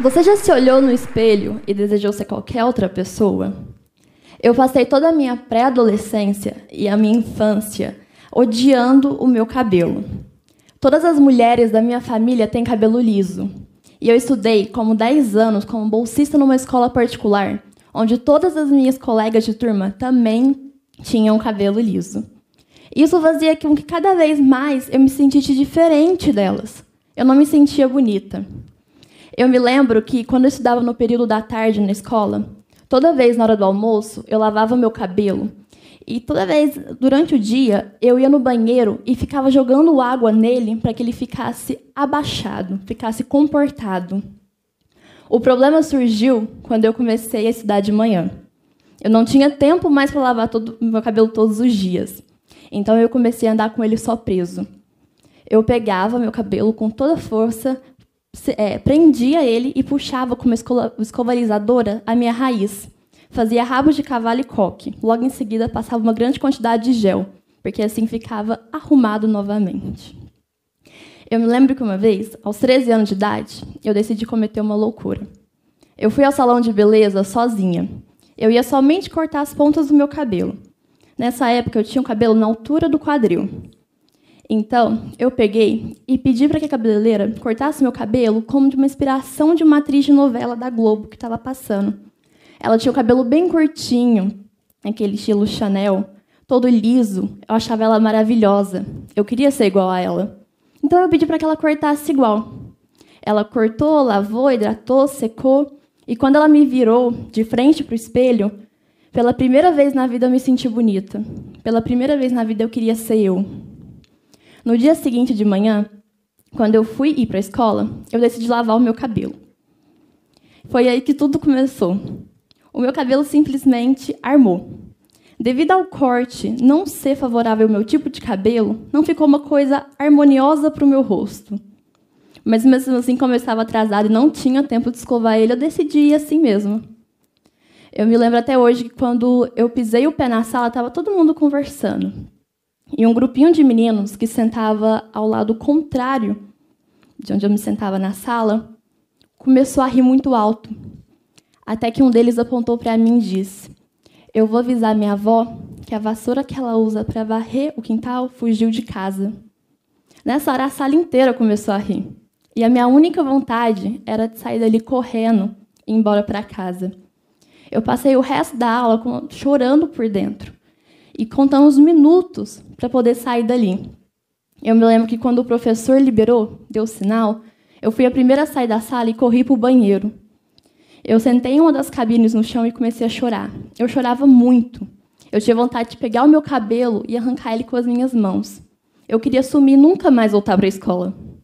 Você já se olhou no espelho e desejou ser qualquer outra pessoa? Eu passei toda a minha pré-adolescência e a minha infância odiando o meu cabelo. Todas as mulheres da minha família têm cabelo liso. E eu estudei como 10 anos como bolsista numa escola particular, onde todas as minhas colegas de turma também tinham cabelo liso. Isso fazia com que cada vez mais eu me sentisse diferente delas. Eu não me sentia bonita. Eu me lembro que quando eu estudava no período da tarde na escola, toda vez na hora do almoço eu lavava meu cabelo e toda vez durante o dia eu ia no banheiro e ficava jogando água nele para que ele ficasse abaixado, ficasse comportado. O problema surgiu quando eu comecei a estudar de manhã. Eu não tinha tempo mais para lavar todo, meu cabelo todos os dias. Então eu comecei a andar com ele só preso. Eu pegava meu cabelo com toda força, é, prendia ele e puxava com uma escovalizadora a minha raiz. Fazia rabo de cavalo e coque. Logo em seguida, passava uma grande quantidade de gel, porque assim ficava arrumado novamente. Eu me lembro que uma vez, aos 13 anos de idade, eu decidi cometer uma loucura. Eu fui ao salão de beleza sozinha. Eu ia somente cortar as pontas do meu cabelo. Nessa época, eu tinha o cabelo na altura do quadril. Então, eu peguei e pedi para que a cabeleireira cortasse meu cabelo como de uma inspiração de uma atriz de novela da Globo que estava passando. Ela tinha o cabelo bem curtinho, aquele estilo Chanel, todo liso. Eu achava ela maravilhosa. Eu queria ser igual a ela. Então eu pedi para que ela cortasse igual. Ela cortou, lavou, hidratou, secou. E quando ela me virou de frente para o espelho, pela primeira vez na vida eu me senti bonita. Pela primeira vez na vida eu queria ser eu. No dia seguinte de manhã, quando eu fui ir para a escola, eu decidi lavar o meu cabelo. Foi aí que tudo começou o meu cabelo simplesmente armou. Devido ao corte não ser favorável ao meu tipo de cabelo, não ficou uma coisa harmoniosa para o meu rosto. Mas mesmo assim, como eu estava atrasada e não tinha tempo de escovar ele, eu decidi ir assim mesmo. Eu me lembro até hoje que quando eu pisei o pé na sala, estava todo mundo conversando. E um grupinho de meninos que sentava ao lado contrário de onde eu me sentava na sala começou a rir muito alto até que um deles apontou para mim e disse: Eu vou avisar minha avó que a vassoura que ela usa para varrer o quintal fugiu de casa. Nessa hora, a sala inteira começou a rir. E a minha única vontade era de sair dali correndo e ir embora para casa. Eu passei o resto da aula chorando por dentro e contando os minutos para poder sair dali. Eu me lembro que quando o professor liberou, deu sinal, eu fui a primeira a sair da sala e corri para o banheiro. Eu sentei em uma das cabines no chão e comecei a chorar. Eu chorava muito. Eu tinha vontade de pegar o meu cabelo e arrancar ele com as minhas mãos. Eu queria sumir e nunca mais voltar para a escola.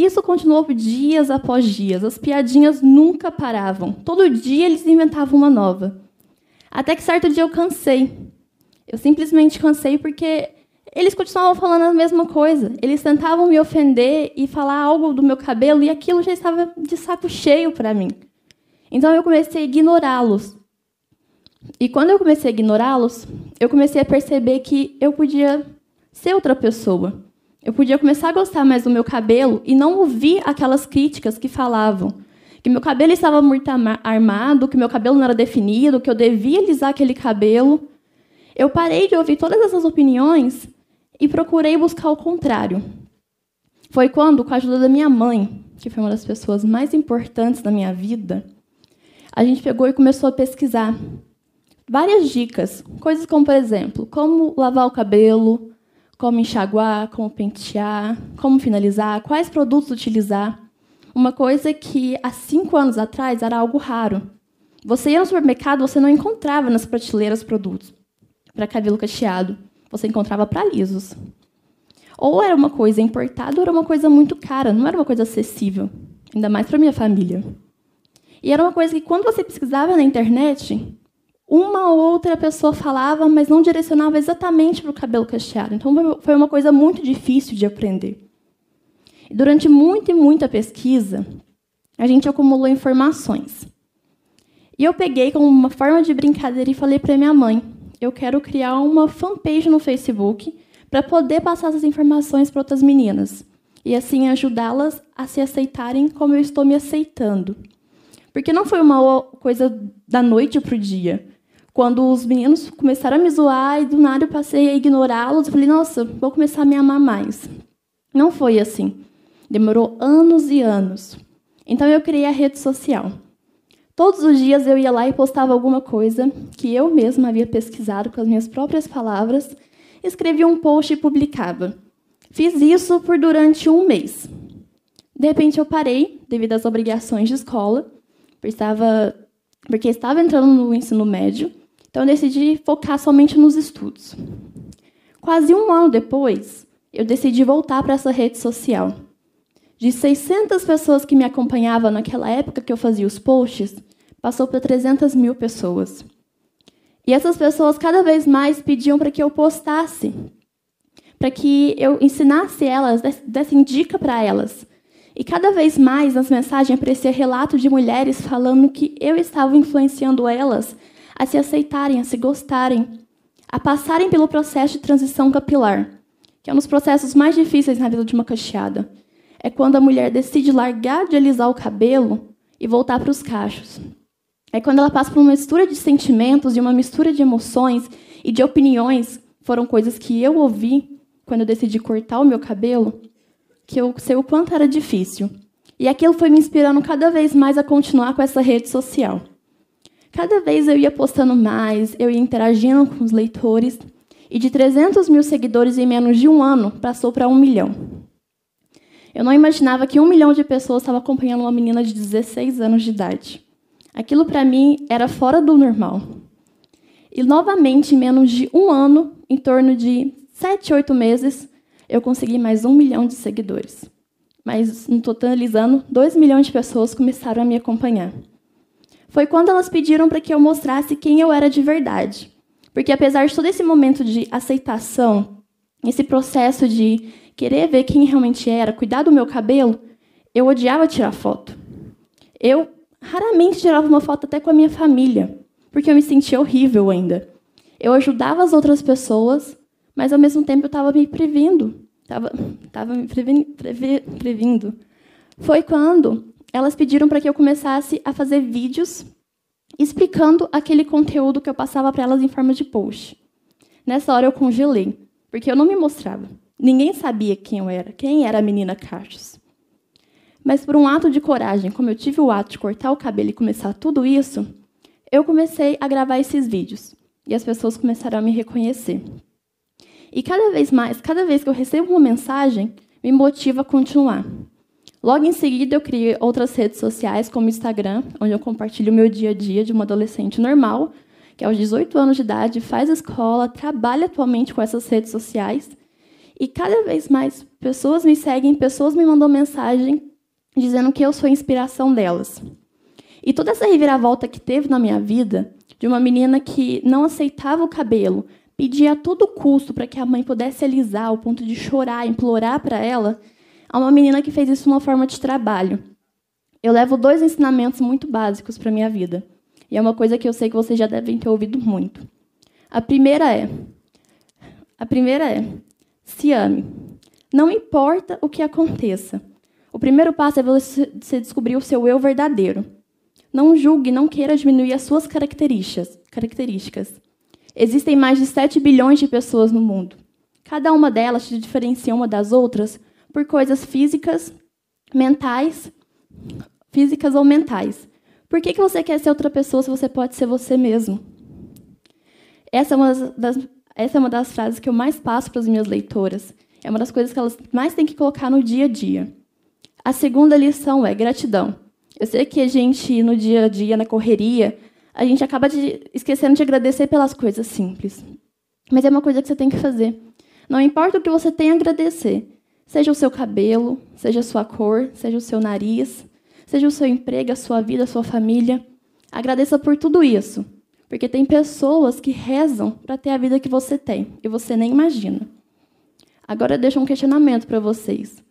Isso continuou dias após dias. As piadinhas nunca paravam. Todo dia eles inventavam uma nova. Até que certo dia eu cansei. Eu simplesmente cansei porque eles continuavam falando a mesma coisa. Eles tentavam me ofender e falar algo do meu cabelo e aquilo já estava de saco cheio para mim. Então eu comecei a ignorá-los. E quando eu comecei a ignorá-los, eu comecei a perceber que eu podia ser outra pessoa. Eu podia começar a gostar mais do meu cabelo e não ouvir aquelas críticas que falavam que meu cabelo estava muito armado, que meu cabelo não era definido, que eu devia alisar aquele cabelo. Eu parei de ouvir todas essas opiniões e procurei buscar o contrário. Foi quando, com a ajuda da minha mãe, que foi uma das pessoas mais importantes da minha vida, a gente pegou e começou a pesquisar várias dicas, coisas como, por exemplo, como lavar o cabelo, como enxaguar, como pentear, como finalizar, quais produtos utilizar. Uma coisa que há cinco anos atrás era algo raro. Você ia no supermercado, você não encontrava nas prateleiras produtos para cabelo cacheado. Você encontrava para lisos. Ou era uma coisa importada ou era uma coisa muito cara, não era uma coisa acessível, ainda mais para minha família. E era uma coisa que, quando você pesquisava na internet, uma ou outra pessoa falava, mas não direcionava exatamente para o cabelo cacheado. Então, foi uma coisa muito difícil de aprender. E durante muita e muita pesquisa, a gente acumulou informações. E eu peguei como uma forma de brincadeira e falei para minha mãe: eu quero criar uma fanpage no Facebook para poder passar essas informações para outras meninas e assim ajudá-las a se aceitarem como eu estou me aceitando. Porque não foi uma coisa da noite para o dia. Quando os meninos começaram a me zoar e do nada eu passei a ignorá-los, eu falei, nossa, vou começar a me amar mais. Não foi assim. Demorou anos e anos. Então eu criei a rede social. Todos os dias eu ia lá e postava alguma coisa que eu mesma havia pesquisado com as minhas próprias palavras, escrevia um post e publicava. Fiz isso por durante um mês. De repente eu parei devido às obrigações de escola, porque estava, porque estava entrando no ensino médio, então eu decidi focar somente nos estudos. Quase um ano depois, eu decidi voltar para essa rede social. De 600 pessoas que me acompanhavam naquela época que eu fazia os posts, passou para 300 mil pessoas. E essas pessoas cada vez mais pediam para que eu postasse, para que eu ensinasse elas, desse dica para elas. E cada vez mais nas mensagens aparecia relato de mulheres falando que eu estava influenciando elas a se aceitarem, a se gostarem, a passarem pelo processo de transição capilar, que é um dos processos mais difíceis na vida de uma cacheada. É quando a mulher decide largar de alisar o cabelo e voltar para os cachos. É quando ela passa por uma mistura de sentimentos e uma mistura de emoções e de opiniões, foram coisas que eu ouvi quando eu decidi cortar o meu cabelo, que eu sei o quanto era difícil. E aquilo foi me inspirando cada vez mais a continuar com essa rede social. Cada vez eu ia postando mais, eu ia interagindo com os leitores, e de 300 mil seguidores em menos de um ano, passou para um milhão. Eu não imaginava que um milhão de pessoas estava acompanhando uma menina de 16 anos de idade. Aquilo para mim era fora do normal. E novamente, em menos de um ano, em torno de sete, oito meses, eu consegui mais um milhão de seguidores. Mas, no totalizando, dois milhões de pessoas começaram a me acompanhar. Foi quando elas pediram para que eu mostrasse quem eu era de verdade. Porque, apesar de todo esse momento de aceitação, esse processo de querer ver quem realmente era, cuidar do meu cabelo, eu odiava tirar foto. Eu raramente tirava uma foto até com a minha família, porque eu me sentia horrível ainda. Eu ajudava as outras pessoas, mas ao mesmo tempo eu estava me prevendo. Estava tava me previ, previ, previndo. Foi quando elas pediram para que eu começasse a fazer vídeos explicando aquele conteúdo que eu passava para elas em forma de post. Nessa hora eu congelei, porque eu não me mostrava. Ninguém sabia quem eu era, quem era a menina Caixas. Mas por um ato de coragem, como eu tive o ato de cortar o cabelo e começar tudo isso, eu comecei a gravar esses vídeos. E as pessoas começaram a me reconhecer. E cada vez mais, cada vez que eu recebo uma mensagem, me motiva a continuar. Logo em seguida, eu criei outras redes sociais, como o Instagram, onde eu compartilho o meu dia a dia de uma adolescente normal, que aos 18 anos de idade faz escola, trabalha atualmente com essas redes sociais. E cada vez mais pessoas me seguem, pessoas me mandam mensagem dizendo que eu sou a inspiração delas. E toda essa reviravolta que teve na minha vida, de uma menina que não aceitava o cabelo, pedia a todo custo para que a mãe pudesse alisar, ao ponto de chorar, implorar para ela, a uma menina que fez isso uma forma de trabalho. Eu levo dois ensinamentos muito básicos para minha vida. E é uma coisa que eu sei que vocês já devem ter ouvido muito. A primeira é: a primeira é: se ame. Não importa o que aconteça. O primeiro passo é você descobrir o seu eu verdadeiro. Não julgue, não queira diminuir as suas características. características. Existem mais de 7 bilhões de pessoas no mundo. Cada uma delas te diferencia uma das outras por coisas físicas, mentais, físicas ou mentais. Por que, que você quer ser outra pessoa se você pode ser você mesmo? Essa é uma das, essa é uma das frases que eu mais passo para as minhas leitoras. É uma das coisas que elas mais têm que colocar no dia a dia. A segunda lição é gratidão. Eu sei que a gente, no dia a dia, na correria, a gente acaba de, esquecendo de agradecer pelas coisas simples. Mas é uma coisa que você tem que fazer. Não importa o que você tem a agradecer, seja o seu cabelo, seja a sua cor, seja o seu nariz, seja o seu emprego, a sua vida, a sua família. Agradeça por tudo isso, porque tem pessoas que rezam para ter a vida que você tem e você nem imagina. Agora deixo um questionamento para vocês.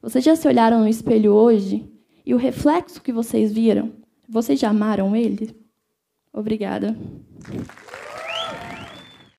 Vocês já se olharam no espelho hoje e o reflexo que vocês viram, vocês já amaram ele? Obrigada.